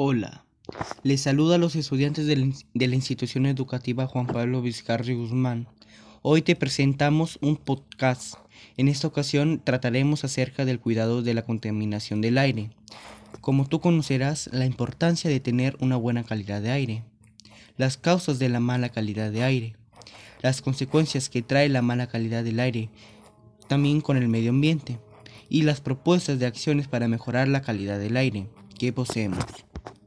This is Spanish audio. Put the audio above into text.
Hola, les saluda a los estudiantes de la institución educativa Juan Pablo Vizcarri Guzmán. Hoy te presentamos un podcast. En esta ocasión trataremos acerca del cuidado de la contaminación del aire. Como tú conocerás, la importancia de tener una buena calidad de aire, las causas de la mala calidad de aire, las consecuencias que trae la mala calidad del aire, también con el medio ambiente, y las propuestas de acciones para mejorar la calidad del aire que poseemos.